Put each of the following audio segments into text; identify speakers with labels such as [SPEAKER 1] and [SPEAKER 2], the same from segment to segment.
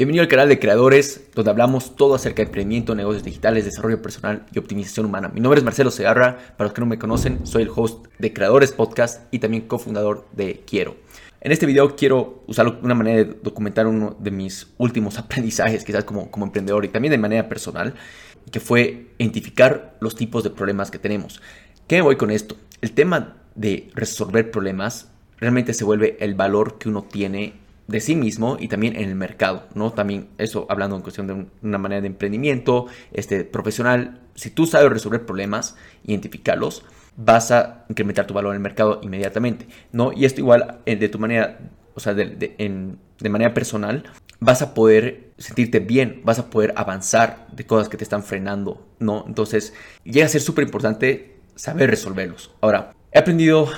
[SPEAKER 1] Bienvenido al canal de creadores, donde hablamos todo acerca de emprendimiento, negocios digitales, desarrollo personal y optimización humana. Mi nombre es Marcelo Segarra, para los que no me conocen, soy el host de Creadores Podcast y también cofundador de Quiero. En este video quiero usar una manera de documentar uno de mis últimos aprendizajes, quizás como, como emprendedor y también de manera personal, que fue identificar los tipos de problemas que tenemos. ¿Qué me voy con esto? El tema de resolver problemas realmente se vuelve el valor que uno tiene de sí mismo y también en el mercado, ¿no? También eso hablando en cuestión de una manera de emprendimiento, este, profesional, si tú sabes resolver problemas, identificarlos, vas a incrementar tu valor en el mercado inmediatamente, ¿no? Y esto igual eh, de tu manera, o sea, de, de manera personal, vas a poder sentirte bien, vas a poder avanzar de cosas que te están frenando, ¿no? Entonces, llega a ser súper importante saber resolverlos. Ahora, he aprendido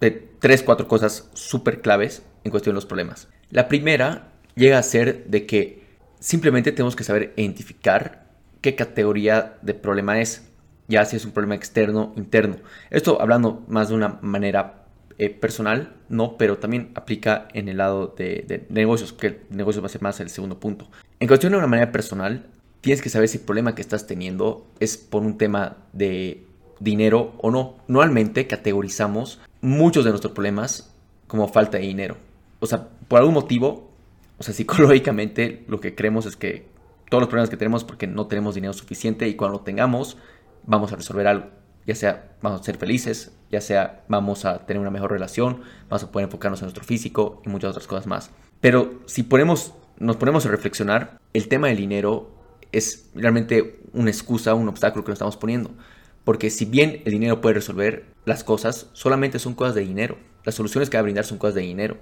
[SPEAKER 1] de tres, cuatro cosas súper claves en cuestión de los problemas. La primera llega a ser de que simplemente tenemos que saber identificar qué categoría de problema es, ya si es un problema externo, interno. Esto hablando más de una manera eh, personal, no, pero también aplica en el lado de, negocios, que el negocio va a ser más el segundo punto. En cuestión de una manera personal, tienes que saber si el problema que estás teniendo es por un tema de dinero o no. Normalmente categorizamos muchos de nuestros problemas como falta de dinero o sea, por algún motivo, o sea, psicológicamente lo que creemos es que todos los problemas que tenemos porque no tenemos dinero suficiente y cuando lo tengamos vamos a resolver algo. Ya sea vamos a ser felices, ya sea vamos a tener una mejor relación, vamos a poder enfocarnos en nuestro físico y muchas otras cosas más. Pero si ponemos, nos ponemos a reflexionar, el tema del dinero es realmente una excusa, un obstáculo que nos estamos poniendo. Porque si bien el dinero puede resolver las cosas, solamente son cosas de dinero. Las soluciones que va a brindar son cosas de dinero.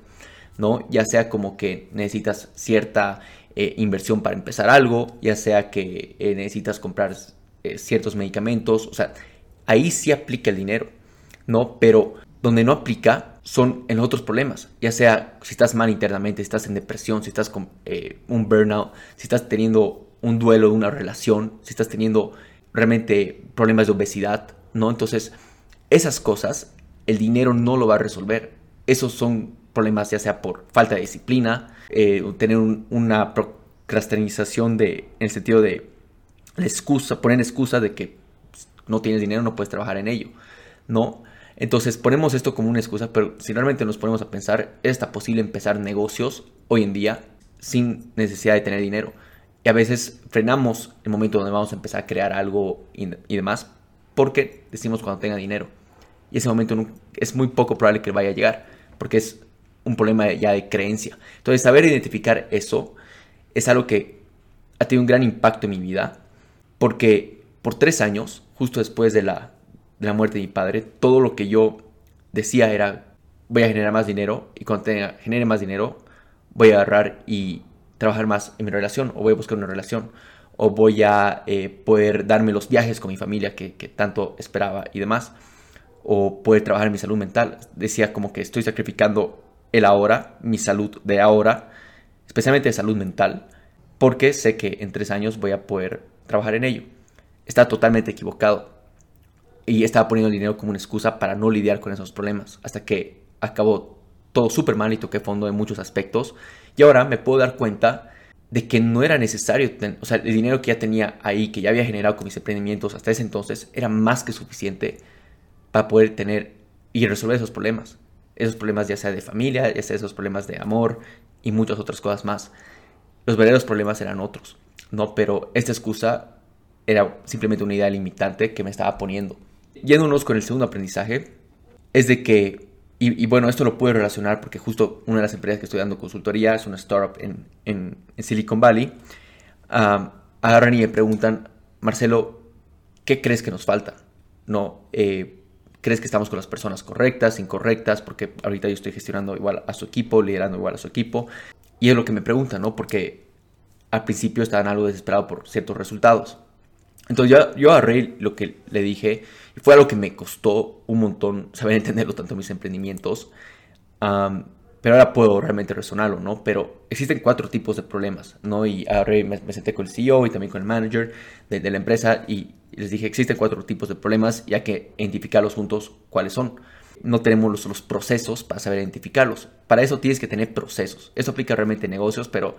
[SPEAKER 1] ¿No? Ya sea como que necesitas cierta eh, inversión para empezar algo, ya sea que eh, necesitas comprar eh, ciertos medicamentos, o sea, ahí sí aplica el dinero, ¿no? Pero donde no aplica son en otros problemas, ya sea si estás mal internamente, si estás en depresión, si estás con un burnout, si estás teniendo un duelo de una relación, si estás teniendo realmente problemas de obesidad, ¿no? Entonces, esas cosas el dinero no lo va a resolver. Esos son problemas ya sea por falta de disciplina, eh, tener una procrastinización de, en el sentido de la excusa, poner excusa de que no tienes dinero, no puedes trabajar en ello, ¿no? Entonces ponemos esto como una excusa, pero si realmente nos ponemos a pensar, ¿es posible empezar negocios hoy en día sin necesidad de tener dinero? Y a veces frenamos el momento donde vamos a empezar a crear algo y demás porque decimos cuando tenga dinero. Y ese momento es muy poco probable que vaya a llegar, porque es un problema ya de creencia. Entonces, saber identificar eso es algo que ha tenido un gran impacto en mi vida, porque por tres años, justo después de la, de la muerte de mi padre, todo lo que yo decía era, voy a generar más dinero, y cuando tenga, genere más dinero, voy a agarrar y trabajar más en mi relación, o voy a buscar una relación, o voy a eh, poder darme los viajes con mi familia que, que tanto esperaba y demás, o poder trabajar en mi salud mental. Decía como que estoy sacrificando el ahora, mi salud de ahora, especialmente de salud mental, porque sé que en tres años voy a poder trabajar en ello. Está totalmente equivocado. Y estaba poniendo el dinero como una excusa para no lidiar con esos problemas. Hasta que acabó todo súper mal y toqué fondo en muchos aspectos. Y ahora me puedo dar cuenta de que no era necesario, o sea, el dinero que ya tenía ahí, que ya había generado con mis emprendimientos hasta ese entonces, era más que suficiente para poder tener y resolver esos problemas esos problemas ya sea de familia, ya sea esos problemas de amor y muchas otras cosas más. Los verdaderos problemas eran otros, ¿no? Pero esta excusa era simplemente una idea limitante que me estaba poniendo. Yéndonos con el segundo aprendizaje, es de que, y, bueno, esto lo puedo relacionar porque justo una de las empresas que estoy dando consultoría es una startup en, en, Silicon Valley, agarran y me preguntan, Marcelo, ¿qué crees que nos falta? No, eh, crees que estamos con las personas correctas, incorrectas, porque ahorita yo estoy gestionando igual a su equipo, liderando igual a su equipo. Y es lo que me preguntan, ¿no? Porque al principio estaban algo desesperados por ciertos resultados. Entonces yo, yo agarré lo que le dije y fue algo que me costó un montón saber entenderlo tanto en mis emprendimientos. Pero ahora puedo realmente resonarlo, ¿no? Pero existen cuatro tipos de problemas, ¿no? Y agarré, me, senté con el CEO y también con el manager de, de la empresa y les dije, existen cuatro tipos de problemas y hay que identificarlos juntos cuáles son. No tenemos los, los, procesos para saber identificarlos. Para eso tienes que tener procesos. Eso aplica realmente en negocios, pero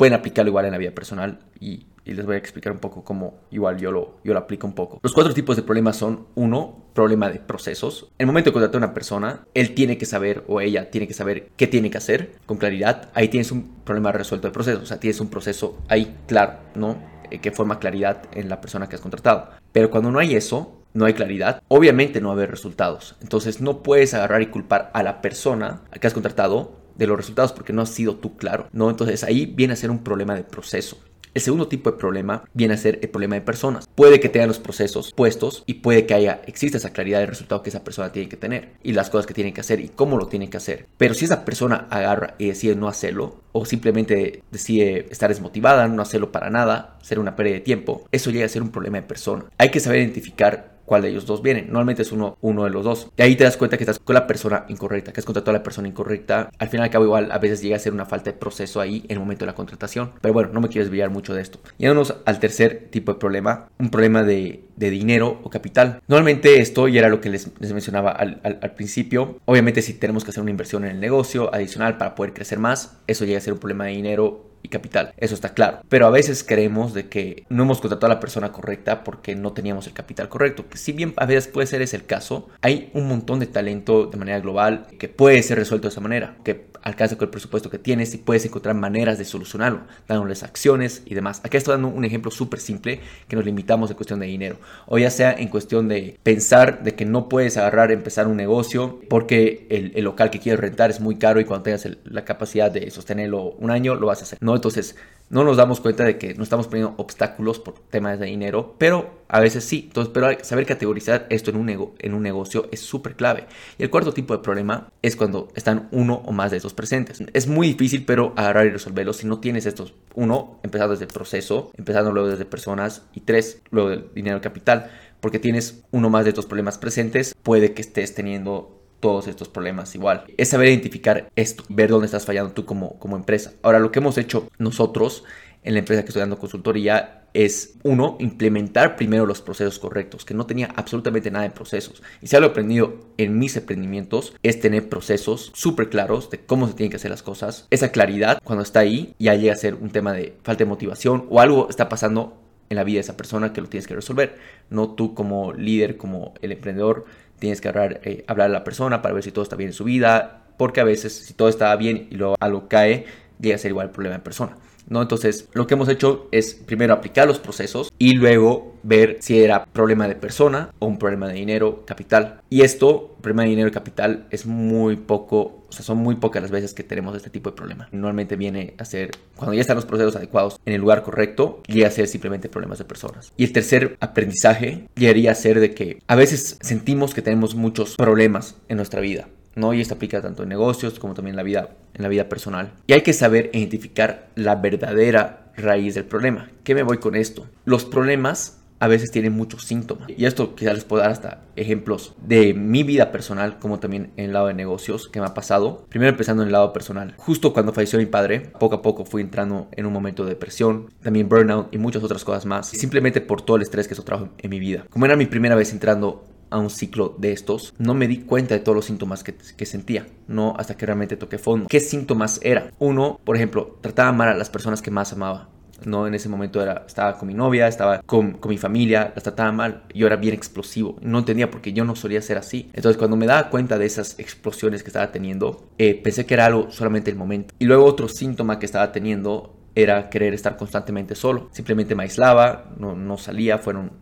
[SPEAKER 1] pueden aplicarlo igual en la vida personal y, les voy a explicar un poco cómo igual yo lo, yo lo aplico un poco. Los cuatro tipos de problemas son, uno, problema de procesos. En el momento de contratar a una persona, él tiene que saber o ella tiene que saber qué tiene que hacer con claridad. Ahí tienes un problema resuelto de proceso, o sea, tienes un proceso ahí claro, ¿no? Eh, que forma claridad en la persona que has contratado. Pero cuando no hay eso, no hay claridad, obviamente no va a haber resultados. Entonces no puedes agarrar y culpar a la persona que has contratado de los resultados porque no has sido tú claro, ¿no? Entonces ahí viene a ser un problema de proceso. El segundo tipo de problema viene a ser el problema de personas. Puede que tengan los procesos puestos y puede que haya, exista esa claridad del resultado que esa persona tiene que tener y las cosas que tiene que hacer y cómo lo tiene que hacer. Pero si esa persona agarra y decide no hacerlo o simplemente decide estar desmotivada, no hacerlo para nada, ser una pérdida de tiempo, eso llega a ser un problema de persona. Hay que saber identificar cuál de ellos dos viene. Normalmente es uno, uno de los dos. Y ahí te das cuenta que estás con la persona incorrecta, que has contratado a la persona incorrecta. Al final y al cabo igual a veces llega a ser una falta de proceso ahí en el momento de la contratación. Pero bueno, no me quiero desviar mucho de esto. Yéndonos al tercer tipo de problema, un problema de, de dinero o capital. Normalmente esto ya era lo que les, les mencionaba al, al, principio. Obviamente si tenemos que hacer una inversión en el negocio adicional para poder crecer más, eso llega a ser un problema de dinero y capital. Eso está claro. Pero a veces creemos de que no hemos contratado a la persona correcta porque no teníamos el capital correcto. Si bien a veces puede ser ese el caso, hay un montón de talento de manera global que puede ser resuelto de esa manera. Que alcanza con el presupuesto que tienes y puedes encontrar maneras de solucionarlo, dándoles acciones y demás. Aquí estoy dando un ejemplo súper simple que nos limitamos en cuestión de dinero. O ya sea en cuestión de pensar de que no puedes agarrar, empezar un negocio porque el, el local que quieres rentar es muy caro y cuando tengas la capacidad de sostenerlo un año, lo vas a hacer. ¿no? Entonces, no nos damos cuenta de que no estamos poniendo obstáculos por temas de dinero, pero a veces sí. Entonces, pero saber categorizar esto en un, en un negocio es súper clave. Y el cuarto tipo de problema es cuando están uno o más de estos presentes. Es muy difícil, pero agarrar y resolverlo si no tienes estos. Uno, empezando desde el proceso, empezando luego desde personas y tres, luego del dinero capital. Porque tienes uno más de estos problemas presentes, puede que estés teniendo todos estos problemas igual. Es saber identificar esto, ver dónde estás fallando tú como, como empresa. Ahora, lo que hemos hecho nosotros en la empresa que estoy dando consultoría es, uno, implementar primero los procesos correctos, que no tenía absolutamente nada de procesos. Y si algo he aprendido en mis emprendimientos es tener procesos súper claros de cómo se tienen que hacer las cosas. Esa claridad, cuando está ahí, ya llega a ser un tema de falta de motivación o algo está pasando en la vida de esa persona que lo tienes que resolver. No tú como líder, como el emprendedor, tienes que hablar, eh, hablar a la persona para ver si todo está bien en su vida, porque a veces si todo está bien y luego algo cae, llega a ser igual el problema de persona. ¿No? Entonces, lo que hemos hecho es primero aplicar los procesos y luego ver si era problema de persona o un problema de dinero, capital. Y esto, problema de dinero y capital, es muy poco, o sea, son muy pocas las veces que tenemos este tipo de problema. Normalmente viene a ser, cuando ya están los procesos adecuados en el lugar correcto, llega a ser simplemente problemas de personas. Y el tercer aprendizaje llegaría a ser de que a veces sentimos que tenemos muchos problemas en nuestra vida ¿no? Y esto aplica tanto en negocios como también en la vida, en la vida personal. Y hay que saber identificar la verdadera raíz del problema. ¿Qué me voy con esto? Los problemas a veces tienen muchos síntomas. Y esto quizás les puedo dar hasta ejemplos de mi vida personal, como también en el lado de negocios que me ha pasado. Primero empezando en el lado personal. Justo cuando falleció mi padre, poco a poco fui entrando en un momento de depresión, también burnout y muchas otras cosas más. Simplemente por todo el estrés que eso trajo en mi vida. Como era mi primera vez entrando a un ciclo de estos, no me di cuenta de todos los síntomas que, sentía, no hasta que realmente toqué fondo. ¿Qué síntomas era? Uno, por ejemplo, trataba mal a las personas que más amaba. No, en ese momento era, estaba con mi novia, estaba con, mi familia, las trataba mal. Yo era bien explosivo. No entendía porque yo no solía ser así. Entonces, cuando me daba cuenta de esas explosiones que estaba teniendo, eh, pensé que era algo solamente el momento. Y luego otro síntoma que estaba teniendo era querer estar constantemente solo. Simplemente me aislaba, no, no salía, fueron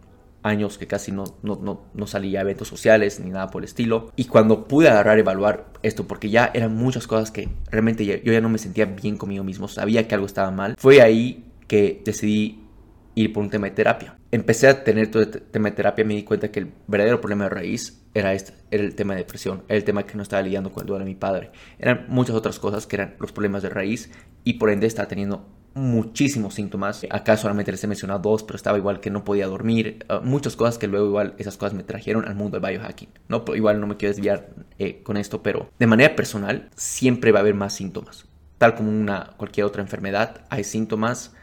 [SPEAKER 1] años que casi no, no, no, salía a eventos sociales ni nada por el estilo. Y cuando pude agarrar, evaluar esto, porque ya eran muchas cosas que realmente yo ya no me sentía bien conmigo mismo, sabía que algo estaba mal, fue ahí que decidí ir por un tema de terapia. Empecé a tener todo este tema de terapia, me di cuenta que el verdadero problema de raíz era este, era el tema de depresión, era el tema que no estaba lidiando con el duelo de mi padre. Eran muchas otras cosas que eran los problemas de raíz y por ende estaba teniendo muchísimos síntomas. Acá solamente les he mencionado dos, pero estaba igual que no podía dormir. Uh, muchas cosas que luego igual esas cosas me trajeron al mundo del biohacking. No, igual no me quiero desviar eh, con esto, pero de manera personal siempre va a haber más síntomas. Tal como una cualquier otra enfermedad, hay síntomas,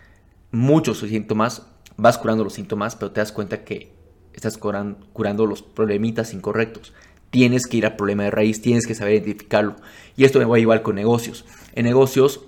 [SPEAKER 1] muchos síntomas. Vas curando los síntomas, pero te das cuenta que estás curando, curando los problemitas incorrectos. Tienes que ir al problema de raíz, tienes que saber identificarlo. Y esto me va igual con negocios. En negocios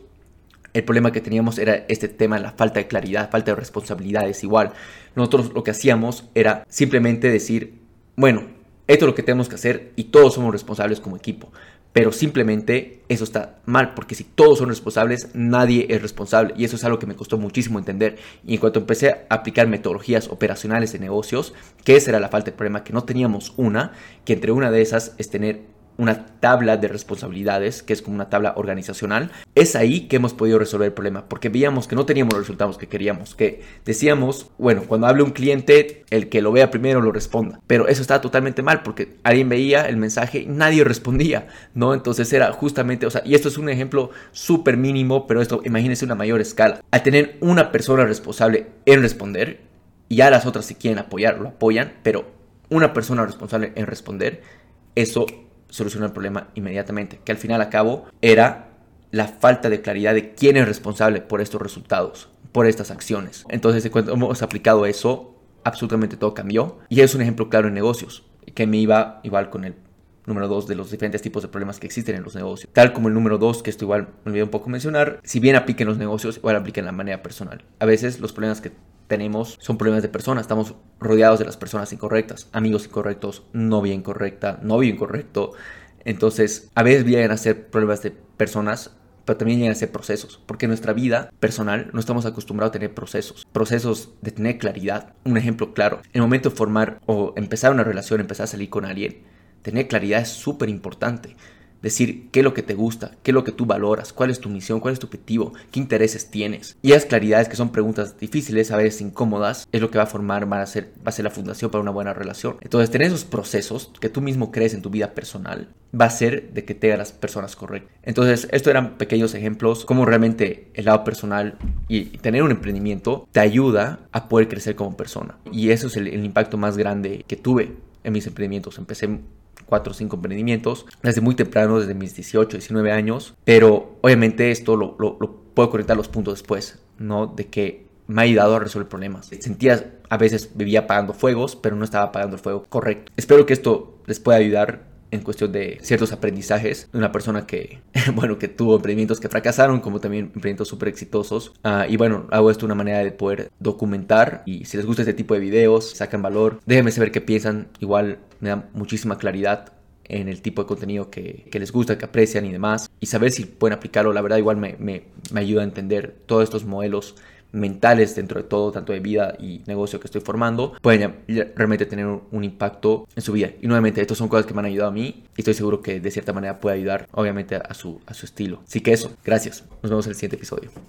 [SPEAKER 1] el problema que teníamos era este tema, la falta de claridad, falta de responsabilidades igual. Nosotros lo que hacíamos era simplemente decir, bueno, esto es lo que tenemos que hacer y todos somos responsables como equipo. Pero simplemente eso está mal, porque si todos son responsables, nadie es responsable. Y eso es algo que me costó muchísimo entender. Y en cuanto empecé a aplicar metodologías operacionales de negocios, que esa era la falta de problema, que no teníamos una, que entre una de esas es tener una tabla de responsabilidades, que es como una tabla organizacional, es ahí que hemos podido resolver el problema, porque veíamos que no teníamos los resultados que queríamos, que decíamos, bueno, cuando hable un cliente, el que lo vea primero lo responda, pero eso estaba totalmente mal, porque alguien veía el mensaje y nadie respondía, ¿no? Entonces era justamente, o sea, y esto es un ejemplo súper mínimo, pero esto, imagínense una mayor escala. Al tener una persona responsable en responder, y ya las otras si quieren apoyar, lo apoyan, pero una persona responsable en responder, eso solucionó el problema inmediatamente, que al final a cabo era la falta de claridad de quién es responsable por estos resultados, por estas acciones. Entonces, cuando hemos aplicado eso, absolutamente todo cambió. Y es un ejemplo claro en negocios, que me iba igual con el número dos de los diferentes tipos de problemas que existen en los negocios. Tal como el número dos, que esto igual me olvidé un poco mencionar, si bien aplica en los negocios, igual aplica en la manera personal. A veces los problemas que tenemos son problemas de personas, estamos rodeados de las personas incorrectas, amigos incorrectos, novia incorrecta, novio incorrecto. Entonces, a veces vienen a ser problemas de personas, pero también llegan a ser procesos, porque en nuestra vida personal no estamos acostumbrados a tener procesos, procesos de tener claridad. Un ejemplo claro, en el momento de formar o empezar una relación, empezar a salir con alguien, tener claridad es súper importante decir qué es lo que te gusta, qué es lo que tú valoras, cuál es tu misión, cuál es tu objetivo, qué intereses tienes. Y esas claridades que son preguntas difíciles, a veces incómodas, es lo que va a formar, va a ser, va a ser la fundación para una buena relación. Entonces, tener esos procesos que tú mismo crees en tu vida personal va a ser de que tengas las personas correctas. Entonces, estos eran pequeños ejemplos, cómo realmente el lado personal y tener un emprendimiento te ayuda a poder crecer como persona. Y eso es el, el impacto más grande que tuve en mis emprendimientos. Empecé cuatro o cinco emprendimientos desde muy temprano, desde mis 18, 19 años, pero obviamente esto lo, lo, puedo conectar los puntos después, ¿no? De que me ha ayudado a resolver problemas. Sentía, a veces vivía apagando fuegos, pero no estaba apagando el fuego correcto. Espero que esto les pueda ayudar en cuestión de ciertos aprendizajes de una persona que, bueno, que tuvo emprendimientos que fracasaron, como también emprendimientos súper exitosos. Uh, y bueno, hago esto una manera de poder documentar y si les gusta este tipo de videos, sacan valor, déjenme saber qué piensan. Igual me da muchísima claridad en el tipo de contenido que, que, les gusta, que aprecian y demás. Y saber si pueden aplicarlo, la verdad igual me, me, me ayuda a entender todos estos modelos mentales dentro de todo, tanto de vida y negocio que estoy formando, pueden realmente tener un, impacto en su vida. Y nuevamente, estas son cosas que me han ayudado a mí y estoy seguro que de cierta manera puede ayudar, obviamente, a su, a su estilo. Así que eso, gracias. Nos vemos en el siguiente episodio.